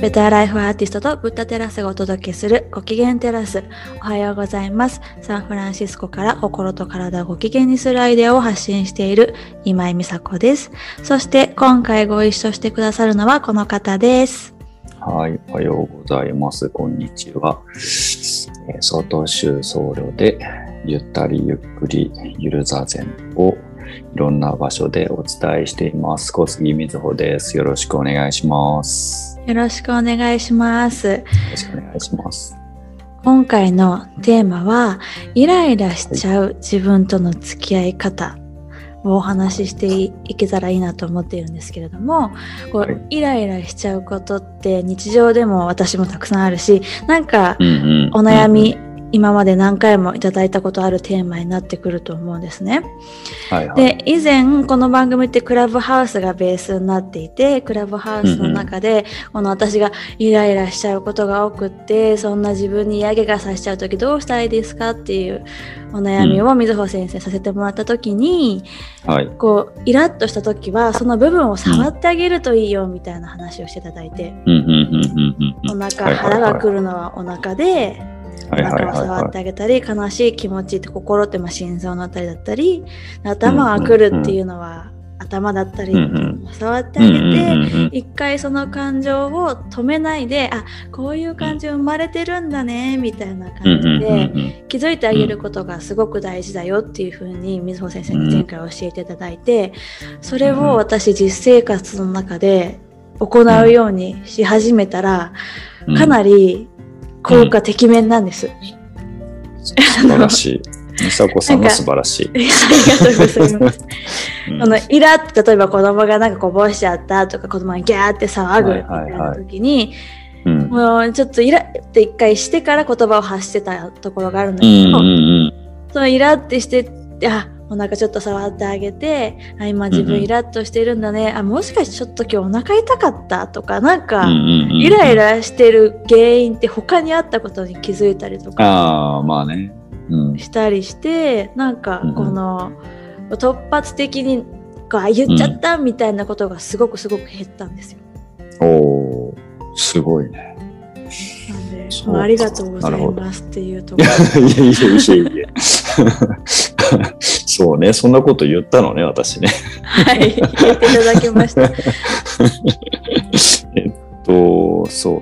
ベターライフアーティストとブッダテラスがお届けするご機嫌テラス。おはようございます。サンフランシスコから心と体をご機嫌にするアイデアを発信している今井美佐子です。そして今回ご一緒してくださるのはこの方です。はい、おはようございます。こんにちは。えー外州僧侶で、ゆったりゆっくりゆる座禅をいろんな場所でお伝えしています。小杉みずほです。よろしくお願いします。よよろしくお願いします。ろしくお願いします。今回のテーマは、イライラしちゃう自分との付き合い方をお話ししていけたらいいなと思っているんですけれども、こうはいイライラしちゃうことって日常でも私もたくさんあるし、なんかうんうんお悩み、今まで何回もいただいたことあるテーマになってくると思うんですね。はいはい。で、以前この番組ってクラブハウスがベースになっていて、クラブハウスの中で、この私がイライラしちゃうことが多くって、そんな自分に嫌気がさしちゃうときどうしたらいいですかっていうお悩みを水穂先生させてもらったときに、はい。こう、イラッとしたときは、その部分を触ってあげるといいよみたいな話をしていただいて、うんうんうんうんうんうん。お腹、腹が来るのはお腹で、おはいはい腹を触ってあげたり、悲しい気持ちって心ってまあ心臓のあたりだったり頭が来るっていうのは頭だったり、うん触ってあげて、一回その感情を止めないであこういう感情生まれてるんだねみたいな感じで気づいてあげることがすごく大事だよっていうふうに水穂先生に前回教えていただいてそれを私実生活の中で行うようにし始めたらうん。かなり効果てきめんなんです。素晴らしい。美佐子さんも素晴らしい。ありがとうございます。うんあのイラって例えば子供がなんかこぼしちゃったとか子供がギャーって騒ぐみたいな時に、うんもうちょっとイラって一回してから言葉を発してたところがあるんだけど、うんうんうんそのイラってしてあお腹ちょっと触ってあげてあ今自分イラッとしてるんだね、あもしかしてちょっと今日お腹痛かったとかなんか、うんうんうんイライラしてる原因って他にあったことに気づいたりとかああ、まあね。うん。したりしてなんかうんこの突発的にこうあ言っちゃったみたいなことがすごくすごく減ったんですよ。おおーすごいね。なんでまあありがとうございますっていうところ。いやいやいやいや。そうね、そんなこと言ったのね、私ね。はい、言っていただきました。えっと、そう。う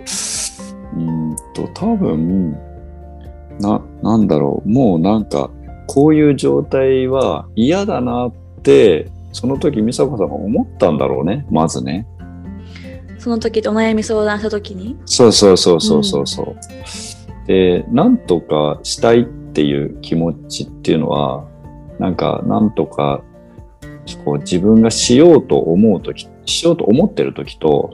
ーんと、多分、な、なんだろう、もうなんか、こういう状態は嫌だなって、その時、美佐子さんが思ったんだろうね、まずね。その時お悩み相談した時に？そうそうそうそうそうそう。で、なんとかしたいっていう気持ちっていうのは、なんか、なんとか、こう自分がしようと思うとき、しようと思ってるときと、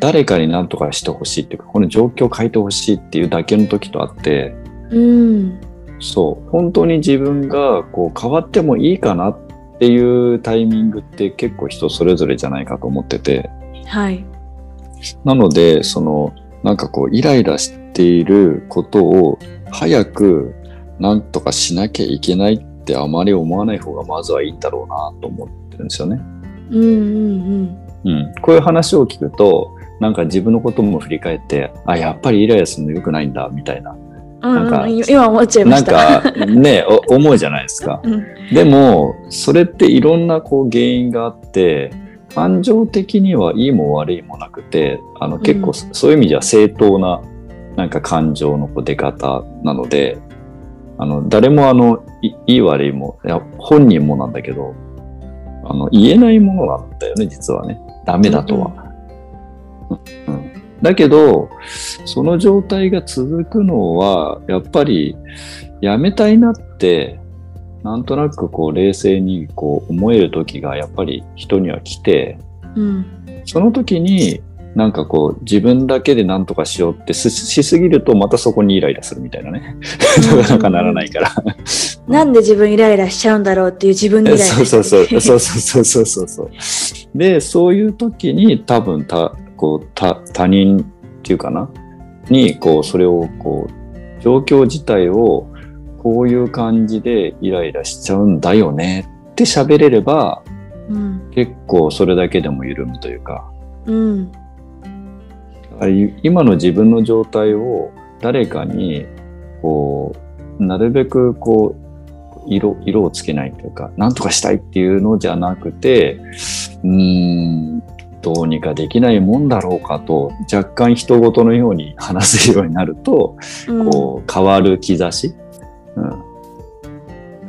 誰かになんとかしてほしいっていうか、この状況を変えてほしいっていうだけの時とあって、うん。そう、本当に自分がこう変わってもいいかなっていうタイミングって結構人それぞれじゃないかと思ってて、はい。なので、その、なんかこう、イライラしていることを早くなんとかしなきゃいけないってあまり思わない方がまずはいいんだろうなと思ってるんですよね。うんうんうん。こういう話を聞くと、なんか自分のことも振り返って、あ、やっぱりイライラするの良くないんだ、みたいな。うん。うん、なんかうん、今思っちゃいまなん。かね、お思うじゃないですか。うん。でも、それっていろんなこう原因があって、感情的にはいいも悪いもなくて、あの結構うんそういう意味では正当ななんか感情のこう出方なので、あの誰もあのいいい悪いも、いや本人もなんだけど、あの言えないものなんだよね、実はね。ダメだとは。うんだけど、その状態が続くのは、やっぱりやめたいなってなんとなくこう冷静にこう思える時がやっぱり人には来て、うん。その時になんかこう自分だけで何とかしようってししすぎるとまたそこにイライラするみたいなね。なかなかならないから。なんで自分イライラしちゃうんだろうっていう自分にイライラそうそうそう。う。そうそうそうそうそう。で、そういう時に多分た、こう、た、他人っていうかな？に、こう、それをこう、状況自体をこういう感じでイライラしちゃうんだよねって喋れれば、うん。結構それだけでも緩むというか、うん。ぱり今の自分の状態を誰かにこうなるべくこう色色をつけないというか何とかしたいっていうのじゃなくてうーんどうにかできないもんだろうかと若干人事のように話せるようになると、うんこう変わる兆し、うん、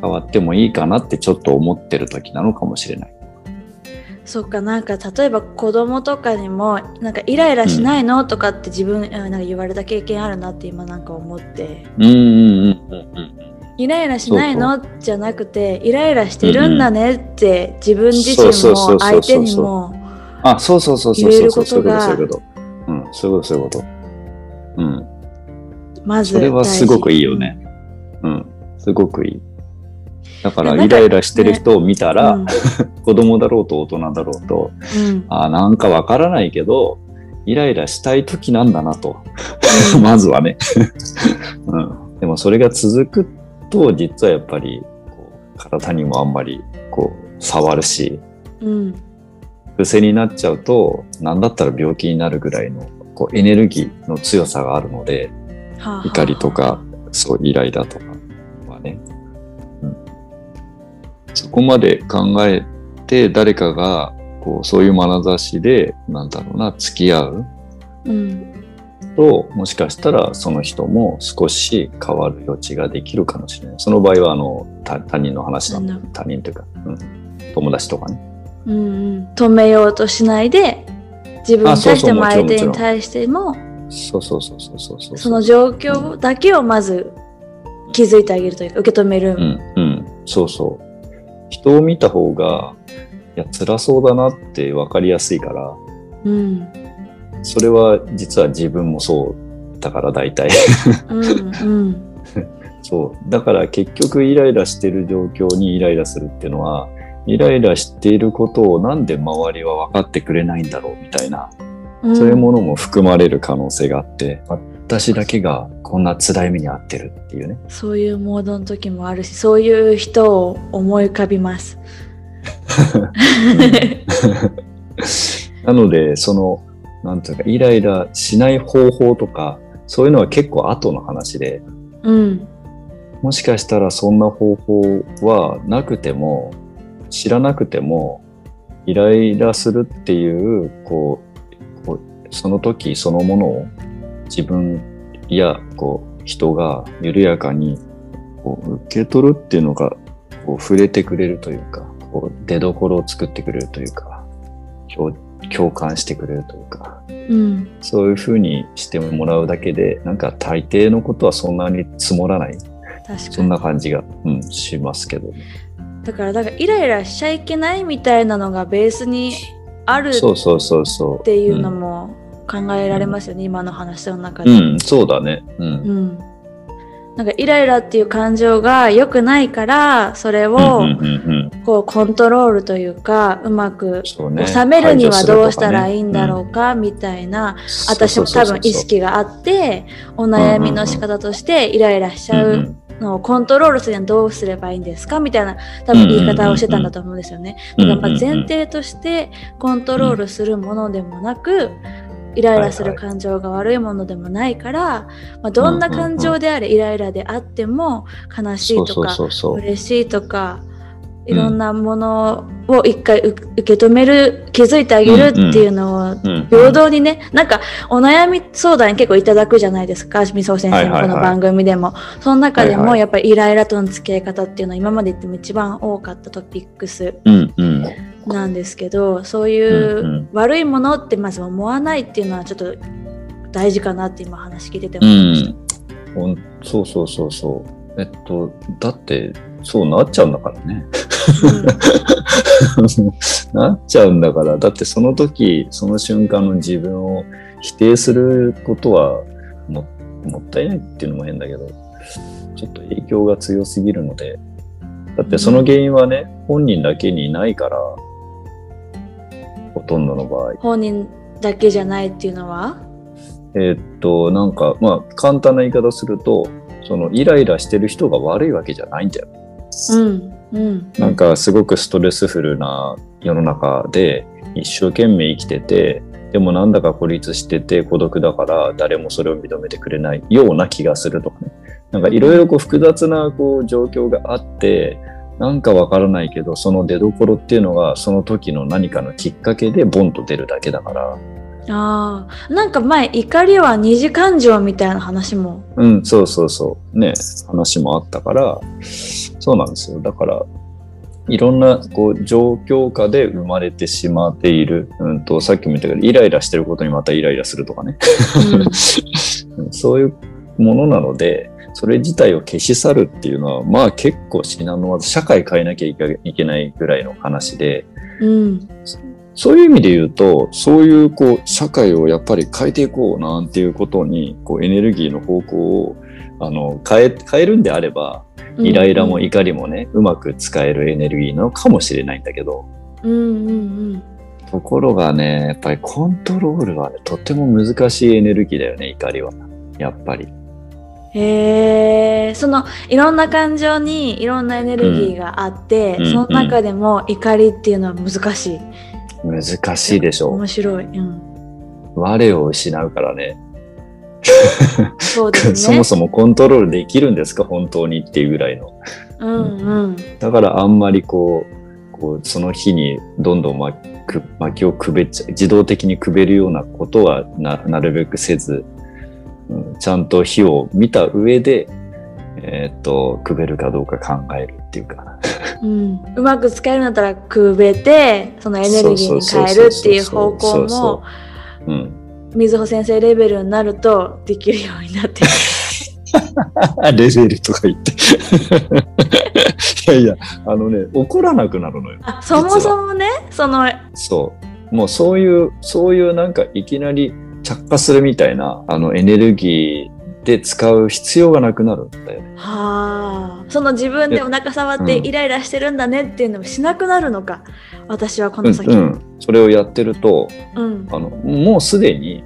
変わってもいいかなってちょっと思ってる時なのかもしれない。そっかなんか例えば子供とかにもなんかイライラしないの、とかって自分あなんか言われた経験あるなって今なんか思ってうんうんうんうんイライラしないのじゃなくてイライラしてるんだねって自分自身そうそうそうそうも相手にもあ、そうそうそうそう言えるそうそうことがそういうそういうこと。うん、そういうこと、そういうこと。うん。まずそれはすごくいいよね。うん、すごくいい。だから、イライラしてる人を見たら、うん 子供だろうと大人だろうと、うんあなんかわからないけど、イライラしたい時なんだなと。まずはね。うん。でもそれが続くと、実はやっぱり、こう体にもあんまり、こう、触るし、うん癖になっちゃうと、なんだったら病気になるぐらいの、こう、エネルギーの強さがあるので、怒りとか、そう、イライラとかはね。うん、そこまで考えて、誰かが、こう、そういう眼差しで、なんだろうな、付き合ううんと、もしかしたらその人も少し変わる余地ができるかもしれない。その場合は、あの、他他人の話なんだうん他人というか、うん、友達とかね。うんうん止めようとしないで自分に対しても相手に対してもそうそうそうそうそうそう。その状況だけをまず気づいてあげるというか受け止める、うん、うん、そうそう。人を見た方が、いや、辛そうだなって分かりやすいから、うんそれは実は自分もそうだから大体。うんうん そう。だから結局イライラしてる状況にイライラするっていうのは、イライラしていることをなんで周りは分かってくれないんだろうみたいな、うんそういうものも含まれる可能性があって、私だけがこんな辛い目に遭ってるっていうね。そういうモードの時もあるしそういう人を思い浮かびます。なので、その、なんていうか、イライラしない方法とか、そういうのは結構後の話で、うんもしかしたらそんな方法はなくても、知らなくても、イライラするっていう、こうその時そのものを自分や、こう、人が緩やかにこう受け取るっていうのが、こう、触れてくれるというか、こう、出所を作ってくれるというか、共共感してくれるというか、うんそういうふうにしてもらうだけで、なんか大抵のことはそんなに積もらない。そんなに感じが、うん、しますけどね。だからだからイライラしちゃいけないみたいなのがベースにあるそうそうそうそう。っていうのも考えられますよね、今の話の中で。うん、うん、そうだね。うん。うんなんかイライラっていう感情が良くないからそれをこうコントロールというかうまく。収めるにはどうしたらいいんだろうかみたいな、うん私も多分意識があってお悩みの仕方としてイライラしちゃうのをコントロールするにはどうすればいいんですか？みたいな多分言い方をしてたんだと思うんですよね。だからまあ前提としてコントロールするものでもなくイライラする感情が悪いものでもないから、まあ、どんな感情であれイライラであっても悲しいとか。嬉しいとかいろんなものを一回う受け止める気づいてあげるっていうのをうん平等にねなんかお悩み相談結構いただくじゃないですかみそ先生のこの番組でも、その中でもやっぱりイライラとの付き合い方っていうのは今まで言っても一番多かったトピックス。なんですけどそういう悪いものってまず思わないっていうのはちょっと大事かなって今話聞いててう思いました。ん。ほんそうそうそうそう。えっと、だって、そうなっちゃうんだからね。なっちゃうんだから、だってその時、その瞬間の自分を否定することはももったいないっていうのも変だけど、ちょっと影響が強すぎるので、だってその原因はね、本人だけにないから、ほとんどの場合。本人だけじゃないっていうのは？えーっと、なんか、まあ、簡単な言い方すると、そのイライラしてる人が悪いわけじゃないんだよ。うんうんなんかすごくストレスフルな世の中で一生懸命生きてて、でもなんだか孤立してて孤独だから誰もそれを認めてくれないような気がするとかね。なんかいろいろ複雑なこう状況があって、なんかわからないけど、その出どころっていうのがその時の何かのきっかけでボンと出るだけだから。ああ、なんか前怒りは二次感情みたいな話も。うん、そうそうそう。ね、話もあったから、そうなんですよ。だから、いろんなこう状況下で生まれてしまっている、うんと、さっきも言ったけど、イライラしてることにまたイライラするとかね。うん、そういうものなので、それ自体を消し去るっていうのは、まあ結構至難の技、社会変えなきゃいけないぐらいの話で、うん、そういう意味で言うと、そういうこう社会をやっぱり変えていこうなんていうことに、こうエネルギーの方向をあの変え変えるんであれば、イライラも怒りもね、うんうん、うまく使えるエネルギーなのかもしれないんだけど、うんうんうん、ところがね、やっぱりコントロールは、ね、とても難しいエネルギーだよね、怒りは。やっぱり。へえそのいろんな感情にいろんなエネルギーがあって、うん、その中でも怒りっていうのは難しい。難しいでしょう。面白い。うん、我を失うからね。そね。そもそもコントロールできるんですか？本当にっていうぐらいの。うんうん。だからあんまりこう、こうその日にどんどん巻く巻きをくべっちゃ自動的にくべるようなことはななるべくせず、うん、ちゃんと火を見た上で、えー、っと、くべるかどうか考えるっていうか。うん、うまく使えるんだったらくべて、そのエネルギーに変えるっていう方向も、水穂先生レベルになるとできるようになって レベルとか言って いやいや、あのね、怒らなくなるのよ。あそもそもね、その。そう。もうそういう、そういうなんかいきなり着火するみたいな、あのエネルギーで使う必要がなくなるんだよね。はあ。その自分でお腹触ってイライラしてるんだねっていうのもしなくなるのか。うん、私はこの先、うん、うん。それをやってると、うん、あのもうすでに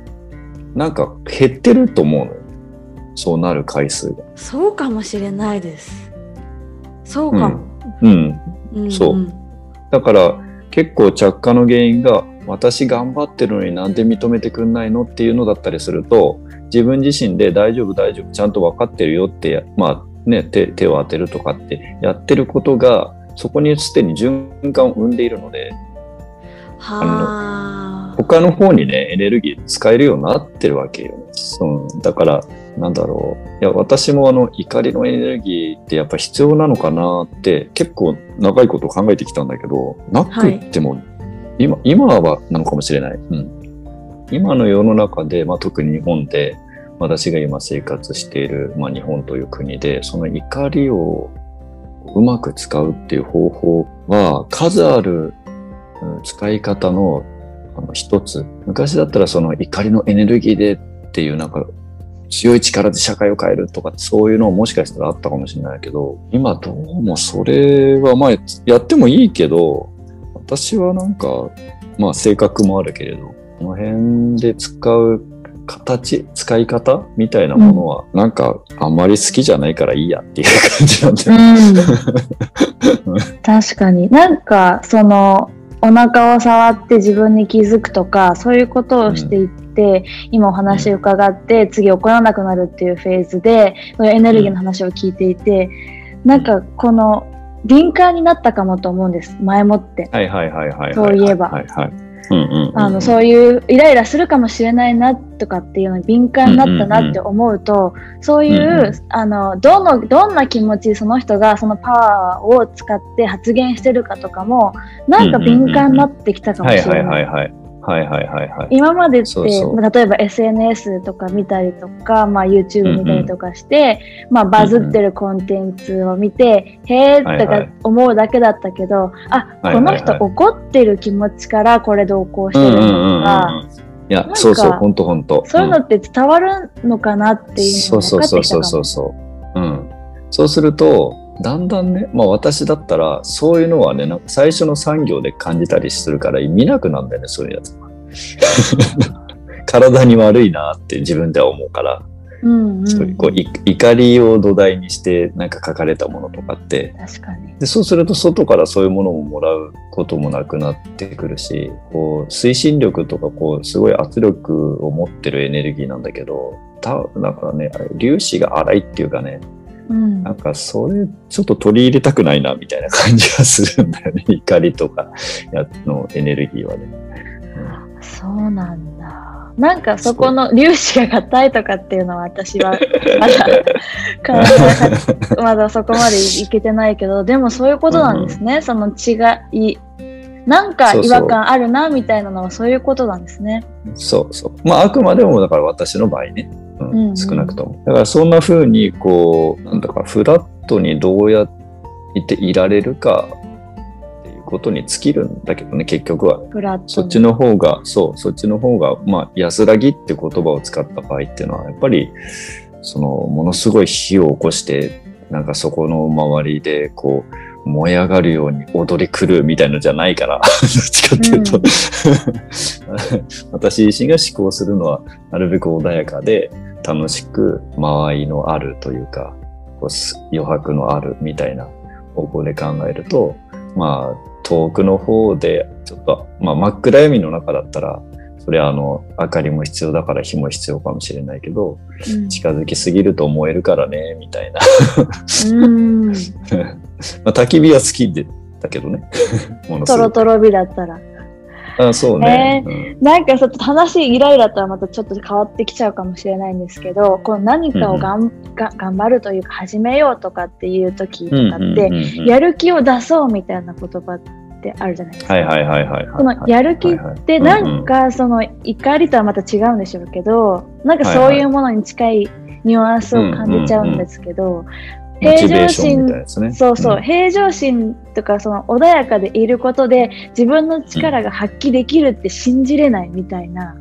なんか減ってると思うのよ。そうなる回数が。そうかもしれないです。そうかも。うん。うん、そう。だから結構着火の原因が私頑張ってるのになんで認めてくんないのっていうのだったりすると自分自身で大丈夫大丈夫ちゃんと分かってるよってまあね手手を当てるとかってやってることがそこにすでに循環を生んでいるのでは他の方にねエネルギー使えるようになってるわけよ。そうだからなんだろう。いや、私もあの、怒りのエネルギーってやっぱ必要なのかなって結構長いこと考えてきたんだけど、なくっても今、今はなのかもしれない。うん。今の世の中で、まあ、特に日本で、私が今生活している、まあ、日本という国で、その怒りをうまく使うっていう方法は、数ある使い方の一つ。昔だったらその怒りのエネルギーでっていうなんか強い力で社会を変えるとかそういうのもしかしたらあったかもしれないけど、今どうもそれはまあやってもいいけど、私はなんか、まあ性格もあるけれど、この辺で使う形、使い方みたいなものは、なんかあんまり好きじゃないからいいやっていう感じなんだよ、うん、確かに。なんか、その、お腹を触って自分に気づくとか、そういうことをしていって、うん、今お話伺って、次怒らなくなるっていうフェーズで、そういうエネルギーの話を聞いていて、なんかこの敏感になったかもと思うんです。前もって。はいはいはいはい。そういえば。はいはい。あのそういうイライラするかもしれないなとかっていうのに敏感になったなって思うと、そういう、あのどのどんな気持ちその人がそのパワーを使って発言してるかとかもなんか敏感になってきたかもしれない。はいはいはいはい、今までってそうそう。例えば SNS とか見たりとか、まあ、YouTube 見たりとかして、うんうん、まあ、バズってるコンテンツを見て、うんうん、へえとか思うだけだったけど、はいはい、あこの人怒ってる気持ちからこれ同行してるとか。いやそうそう本当本当そういうのって伝わるのかなっていうのが分かってきたかも、うん、そうそうそうそうそう、うん、そうするとだんだんね、まあ私だったら、そういうのはね、なんか最初の産業で感じたりするから見なくなんだよね、そういうやつ。体に悪いなって自分では思うから。うんうんそういうこうい怒りを土台にしてなんか書かれたものとかって確かに。でそうすると外からそういうものをもらうこともなくなってくるしこう推進力とかこうすごい圧力を持ってるエネルギーなんだけどただからね粒子が荒いっていうかねうんなんかそれちょっと取り入れたくないなみたいな感じがするんだよね 怒りとかやのエネルギーはね。そうなんだ。なんかそこの粒子が硬いとかっていうのは私は まだまだそこまでいけてないけど、でもそういうことなんですね。その違い。なんか違和感あるなみたいなのはそういうことなんですね。そうそう。まあ、あくまでも、だから私の場合ね、うんうんうん少なくとも。だからそんな風に、こう、なんだか、フラットにどうやっていられるかっていうことに尽きるんだけどね、結局は。フラットに。そっちの方が、そう、そっちの方が、まあ、安らぎって言葉を使った場合っていうのは、やっぱり、その、ものすごい火を起こして、なんかそこの周りで、こう、燃え上がるように踊り狂うみたいのじゃないから、どっちかっていうと、私自身が思考するのは、なるべく穏やかで、楽しく間合いのあるというか、こうす余白のあるみたいな方向で考えると、まあ、遠くの方で、ちょっと、まあ、真っ暗闇の中だったら、それはあの、明かりも必要だから火も必要かもしれないけど、うん。近づきすぎると燃えるからね、みたいな。うん。まあ、焚き火は好きで、だけどね。ものすごく。トロトロ火だったら。あそうね。うんなんかちょっと話イライラとはまたちょっと変わってきちゃうかもしれないんですけど、こう何かをがん、が頑張るというか始めようとかっていう時とかって、うんうんうんうんやる気を出そうみたいな言葉ってあるじゃないですか。はいはいはいはいはい。このやる気ってなんかその怒りとはまた違うんでしょうけど、なんかそういうものに近いニュアンスを感じちゃうんですけど、モチベ平常ーションみ心たいなやつね。そうそう、ん。平常心とかその穏やかでいることで自分の力が発揮できるって信じれないみたいな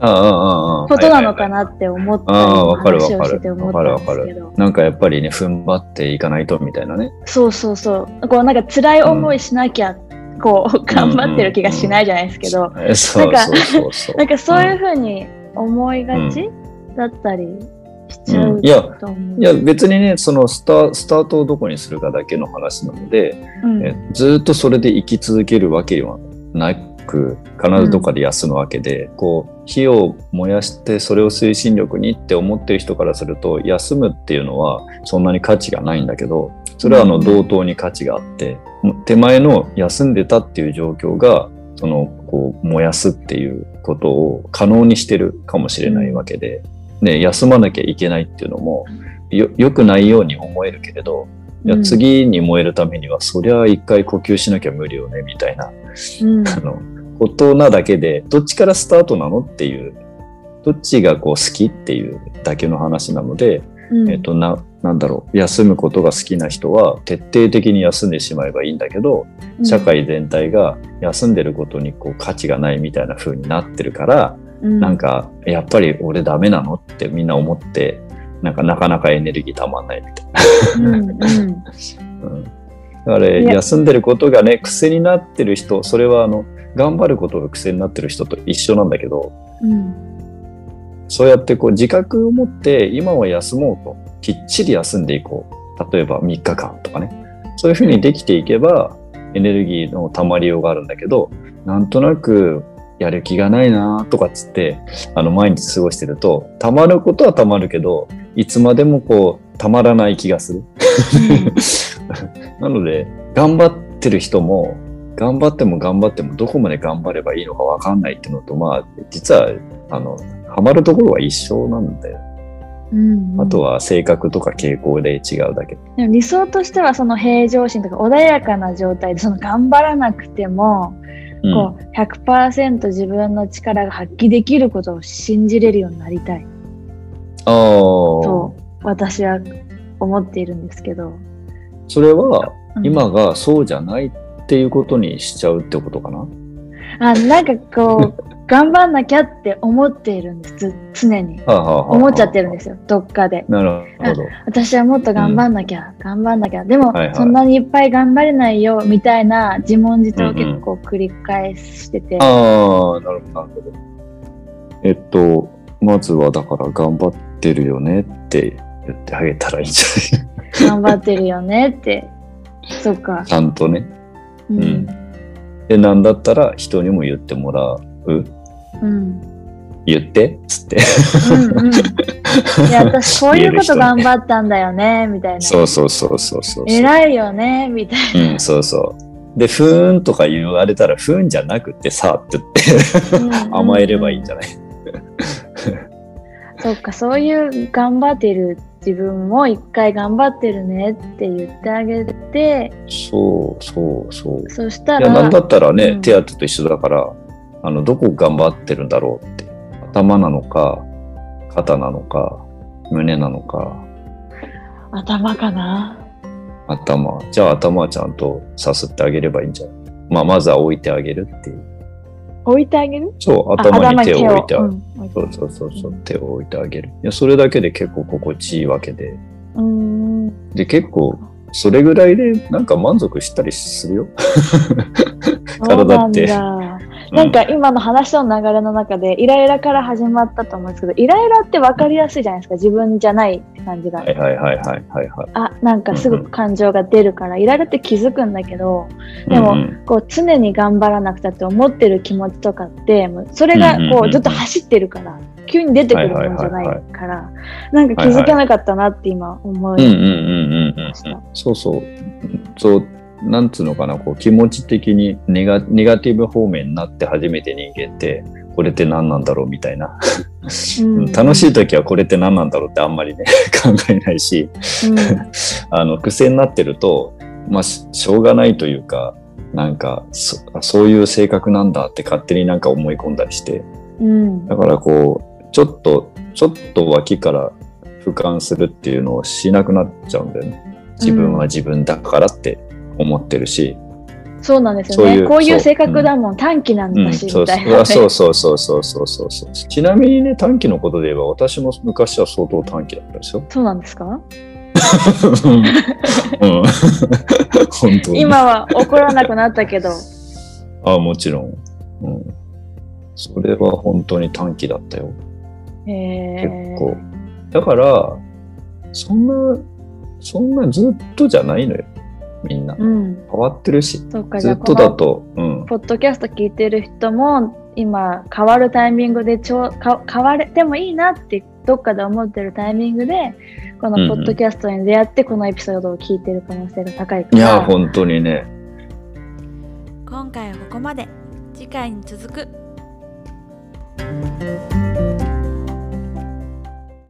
ああああああことなのかなって思ったりああわかるわ話をかるしてて思ったんですけど。なんかやっぱりね、踏ん張っていかないとみたいなね。そうそうそう。こうなんか辛い思いしなきゃ、こう頑張ってる気がしないじゃないですけど。なんかそういうふうに思いがち、だったりしちゃううん。いや。いや別にね、そのスタスタートをどこにするかだけの話なので、うん。えずーっとそれで生き続けるわけはなく、必ずどっかで休むわけで、こう、火を燃やしてそれを推進力にって思ってる人からすると、休むっていうのはそんなに価値がないんだけど、それはあのうん。同等に価値があって、手前の休んでたっていう状況が、その、こう、燃やすっていうことを可能にしてるかもしれないわけで、ね、休まなきゃいけないっていうのも、よ、良くないように思えるけれど、いやうん。次に燃えるためには、そりゃ一回呼吸しなきゃ無理よね、みたいな、うん。あの、ことなだけで、どっちからスタートなのっていう、どっちがこう好きっていうだけの話なので、うん。えっと、な、なんだろう、休むことが好きな人は徹底的に休んでしまえばいいんだけど、社会全体が休んでることにこう価値がないみたいな風になってるから、うんなんか、やっぱり俺ダメなのってみんな思って、なんかなかなかエネルギーたまんないみたいな。うんうん うんだから休んでることがね、癖になってる人、それはあの、頑張ることが癖になってる人と一緒なんだけど、うんそうやってこう自覚を持って、今は休もうと、きっちり休んでいこう。例えば3日間とかね。そういうふうにできていけば、エネルギーの溜まりようがあるんだけど、なんとなくやる気がないなとかっつって、あの、毎日過ごしてると、溜まることは溜まるけど、いつまでもこう、溜まらない気がする。なので、頑張ってる人も、頑張っても頑張ってもどこまで頑張ればいいのかわかんないっていうのと、まあ、実は、あの、ハマるところは一緒なんだよ。うんあとは性格とか傾向で違うだけ。でも理想としてはその平常心とか穏やかな状態でその頑張らなくても、うんこう100%自分の力が発揮できることを信じれるようになりたい。と私は思っているんですけど、それはうん。今がそうじゃないっていうことにしちゃうってことかな？あなんかこう 頑張んなきゃって思っているんですつ常にはあはあはあ思っちゃってるんですよどっかでなるほど。私はもっと頑張んなきゃ、頑張んなきゃでも、はいはいそんなにいっぱい頑張れないよみたいな自問自答を結構繰り返してて、ああ、なるほど、なるほど。えっと、まずはだから頑張っってるよねって言ってあげたらいいんじゃ頑張ってるよねって。そっかない。ちゃんとね。ううん。で、なんだったら人にも言ってもらう。うん。言ってっつって。うんうん。いや、私こういうこと頑張ったんだよね、みたいな。そうそうそうそうそう。偉いよね、みたいうん、そうそう。で、ふーんとか言われたら、ふーんじゃなくてさって言ってな。甘えればいいんじゃない、そっか、そういう頑張ってる自分も一回頑張ってるねって言ってあげて、そうそうそう。そしたいや、なんら、だったらね、うん手当と一緒だから、あの、どこ頑張ってるんだろうって。頭なのか、肩なのか、胸なのか、頭かな。頭。じゃあ頭はちゃんとさすってあげればいいんじゃない？まあ、まずは置いてあげるっていう。置いてあげる？そう、あ頭に手を置いてあうげる。ん置いてそうそうそう手を置いてあげる。いや、それだけで結構心地いいわけで。うーん。で、結構、それぐらいでなんか満足したりするよ。体ってなんか今の話の流れの中でイライラから始まったと思うんですけど、イライラって分かりやすいじゃないですか。自分じゃないって感じが。はいはいはいはいはいはい。あ、なんかすぐ感情が出るから、イライラって気づくんだけど、でもうんうんこう常に頑張らなくたって思ってる気持ちとかって、もうそれがうんうんうんこうずっと走ってるから、急に出てくるものじゃないから、なんか気づけなかったなって今思いうんうんうんうんうんました。そうそう。そう、なんつうのかな、こう気持ち的にネガネガティブ方面になって初めて人間って、これって何なんだろうみたいな。うん楽しい時はこれって何なんだろうってあんまりね、考えないし、あの、癖になってると、まあ、ししょうがないというか、なんかそ、そういう性格なんだって勝手になんか思い込んだりして、うん。だからこう、ちょっと、ちょっと脇から俯瞰するっていうのをしなくなっちゃうんだよね。自分は自分だからって思ってるし。そうなんですよね。そういうこういう性格だもん、短期なんうん、だし、そうみたいな、ね。そうそうそうそうそうそうそう。ちなみにね、短期のことで言えば、私も昔は相当短期だったですよ。そうなんですか？うん。本当に。今は怒らなくなったけど。あもちろん。うん。それは本当に短期だったよ。へー結構。だから、そんな、そんなずっとじゃないのよ。みんな。うん。変わってるし。ずっとだのと、うん。ポッドキャスト聞いてる人も今変わるタイミングでちょうか変われてもいいなってどっかで思ってるタイミングでこのポッドキャストに出会ってこのエピソードを聞いてる可能性が高いから。いや、本当にね。今回はここまで次回に続く